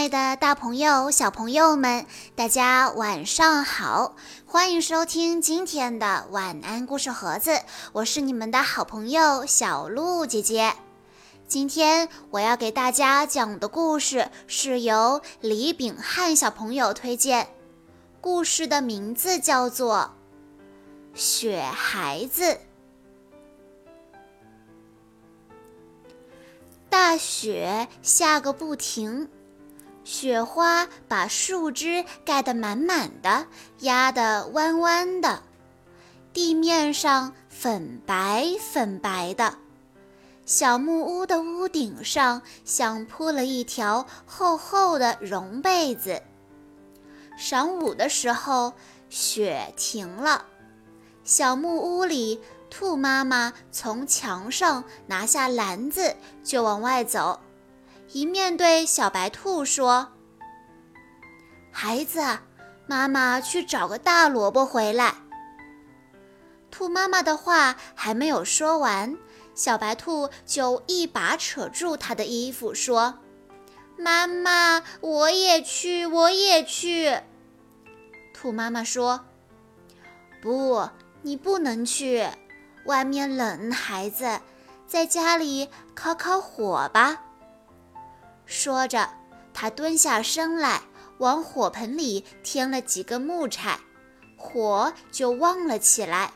爱的大朋友、小朋友们，大家晚上好！欢迎收听今天的晚安故事盒子，我是你们的好朋友小鹿姐姐。今天我要给大家讲的故事是由李炳汉小朋友推荐，故事的名字叫做《雪孩子》。大雪下个不停。雪花把树枝盖得满满的，压得弯弯的，地面上粉白粉白的。小木屋的屋顶上像铺了一条厚厚的绒被子。晌午的时候，雪停了，小木屋里，兔妈妈从墙上拿下篮子，就往外走。一面对小白兔说：“孩子，妈妈去找个大萝卜回来。”兔妈妈的话还没有说完，小白兔就一把扯住它的衣服说：“妈妈，我也去，我也去。”兔妈妈说：“不，你不能去，外面冷，孩子，在家里烤烤火吧。”说着，他蹲下身来，往火盆里添了几根木柴，火就旺了起来。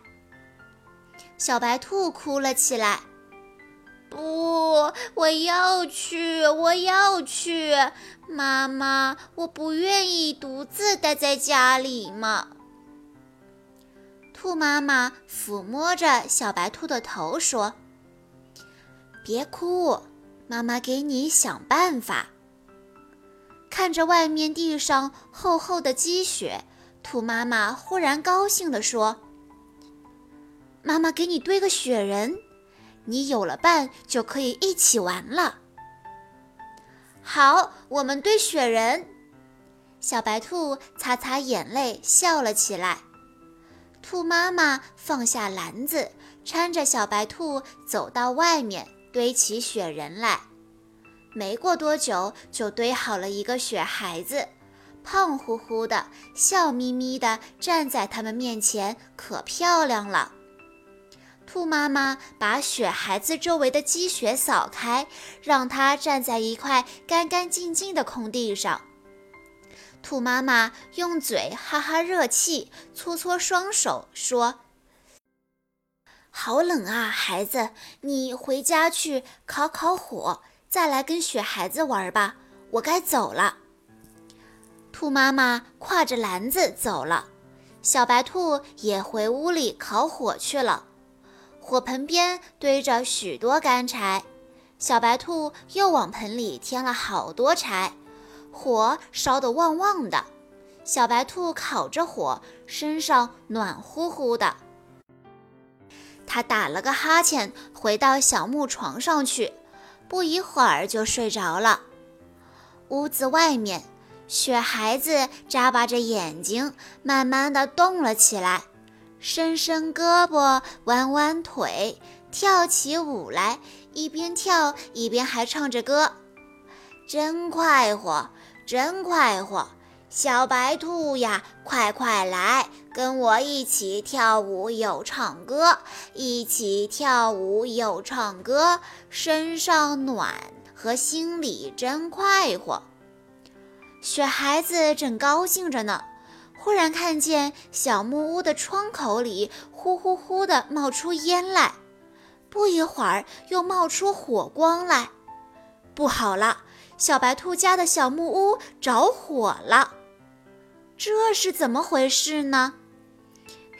小白兔哭了起来：“不，我要去，我要去，妈妈，我不愿意独自待在家里嘛。”兔妈妈抚摸着小白兔的头说：“别哭。”妈妈给你想办法。看着外面地上厚厚的积雪，兔妈妈忽然高兴地说：“妈妈给你堆个雪人，你有了伴就可以一起玩了。”好，我们堆雪人。小白兔擦擦眼泪，笑了起来。兔妈妈放下篮子，搀着小白兔走到外面。堆起雪人来，没过多久就堆好了一个雪孩子，胖乎乎的，笑眯眯的站在他们面前，可漂亮了。兔妈妈把雪孩子周围的积雪扫开，让它站在一块干干净净的空地上。兔妈妈用嘴哈哈热气，搓搓双手说。好冷啊，孩子，你回家去烤烤火，再来跟雪孩子玩吧。我该走了。兔妈妈挎着篮子走了，小白兔也回屋里烤火去了。火盆边堆着许多干柴，小白兔又往盆里添了好多柴，火烧得旺旺的。小白兔烤着火，身上暖乎乎的。他打了个哈欠，回到小木床上去，不一会儿就睡着了。屋子外面，雪孩子眨巴着眼睛，慢慢的动了起来，伸伸胳膊，弯弯腿，跳起舞来，一边跳一边还唱着歌，真快活，真快活。小白兔呀，快快来，跟我一起跳舞又唱歌，一起跳舞又唱歌，身上暖和心里真快活。雪孩子正高兴着呢，忽然看见小木屋的窗口里呼呼呼地冒出烟来，不一会儿又冒出火光来，不好了，小白兔家的小木屋着火了。这是怎么回事呢？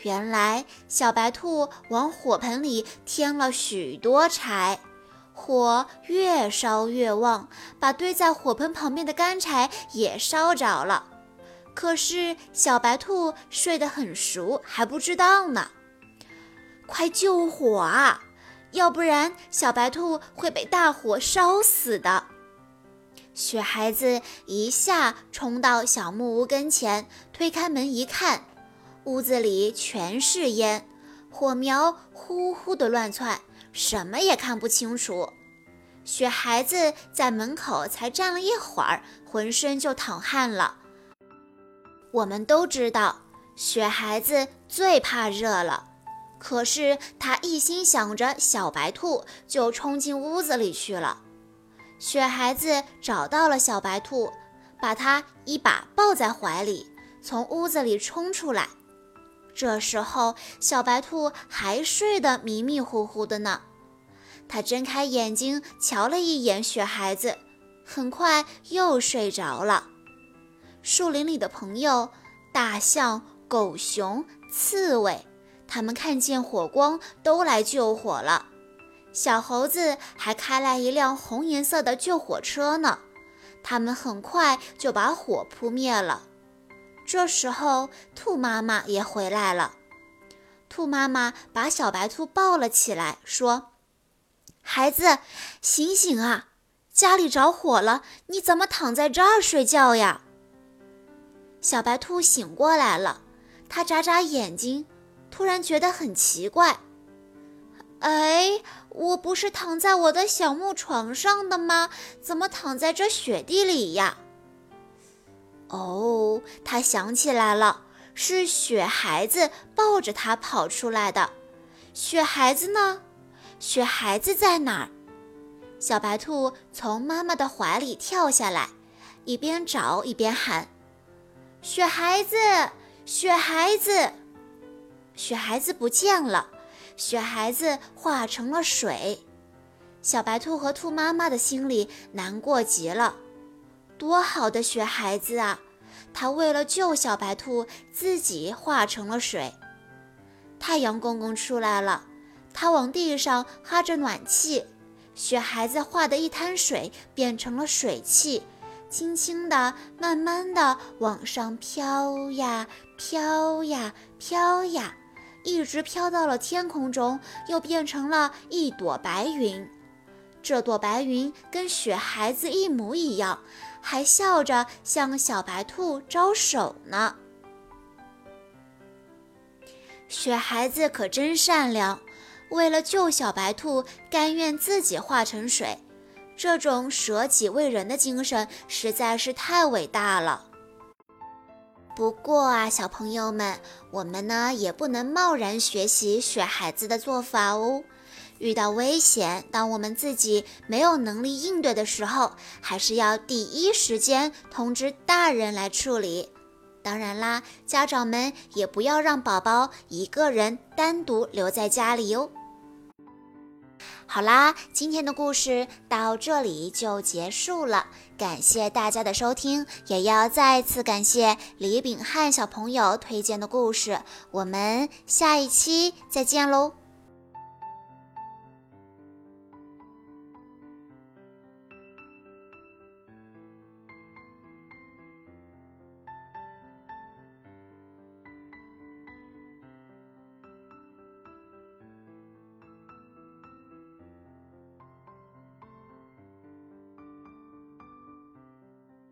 原来小白兔往火盆里添了许多柴，火越烧越旺，把堆在火盆旁边的干柴也烧着了。可是小白兔睡得很熟，还不知道呢。快救火啊！要不然小白兔会被大火烧死的。雪孩子一下冲到小木屋跟前，推开门一看，屋子里全是烟，火苗呼呼的乱窜，什么也看不清楚。雪孩子在门口才站了一会儿，浑身就淌汗了。我们都知道，雪孩子最怕热了，可是他一心想着小白兔，就冲进屋子里去了。雪孩子找到了小白兔，把它一把抱在怀里，从屋子里冲出来。这时候，小白兔还睡得迷迷糊糊的呢。他睁开眼睛，瞧了一眼雪孩子，很快又睡着了。树林里的朋友——大象、狗熊、刺猬，他们看见火光，都来救火了。小猴子还开来一辆红颜色的救火车呢，他们很快就把火扑灭了。这时候，兔妈妈也回来了。兔妈妈把小白兔抱了起来，说：“孩子，醒醒啊！家里着火了，你怎么躺在这儿睡觉呀？”小白兔醒过来了，它眨眨眼睛，突然觉得很奇怪。哎，我不是躺在我的小木床上的吗？怎么躺在这雪地里呀？哦，他想起来了，是雪孩子抱着他跑出来的。雪孩子呢？雪孩子在哪儿？小白兔从妈妈的怀里跳下来，一边找一边喊：“雪孩子，雪孩子！”雪孩子不见了。雪孩子化成了水，小白兔和兔妈妈的心里难过极了。多好的雪孩子啊！他为了救小白兔，自己化成了水。太阳公公出来了，他往地上哈着暖气，雪孩子化的一滩水变成了水汽，轻轻地、慢慢地往上飘呀飘呀飘呀。一直飘到了天空中，又变成了一朵白云。这朵白云跟雪孩子一模一样，还笑着向小白兔招手呢。雪孩子可真善良，为了救小白兔，甘愿自己化成水。这种舍己为人的精神实在是太伟大了。不过啊，小朋友们，我们呢也不能贸然学习雪孩子的做法哦。遇到危险，当我们自己没有能力应对的时候，还是要第一时间通知大人来处理。当然啦，家长们也不要让宝宝一个人单独留在家里哟。好啦，今天的故事到这里就结束了，感谢大家的收听，也要再次感谢李炳汉小朋友推荐的故事，我们下一期再见喽。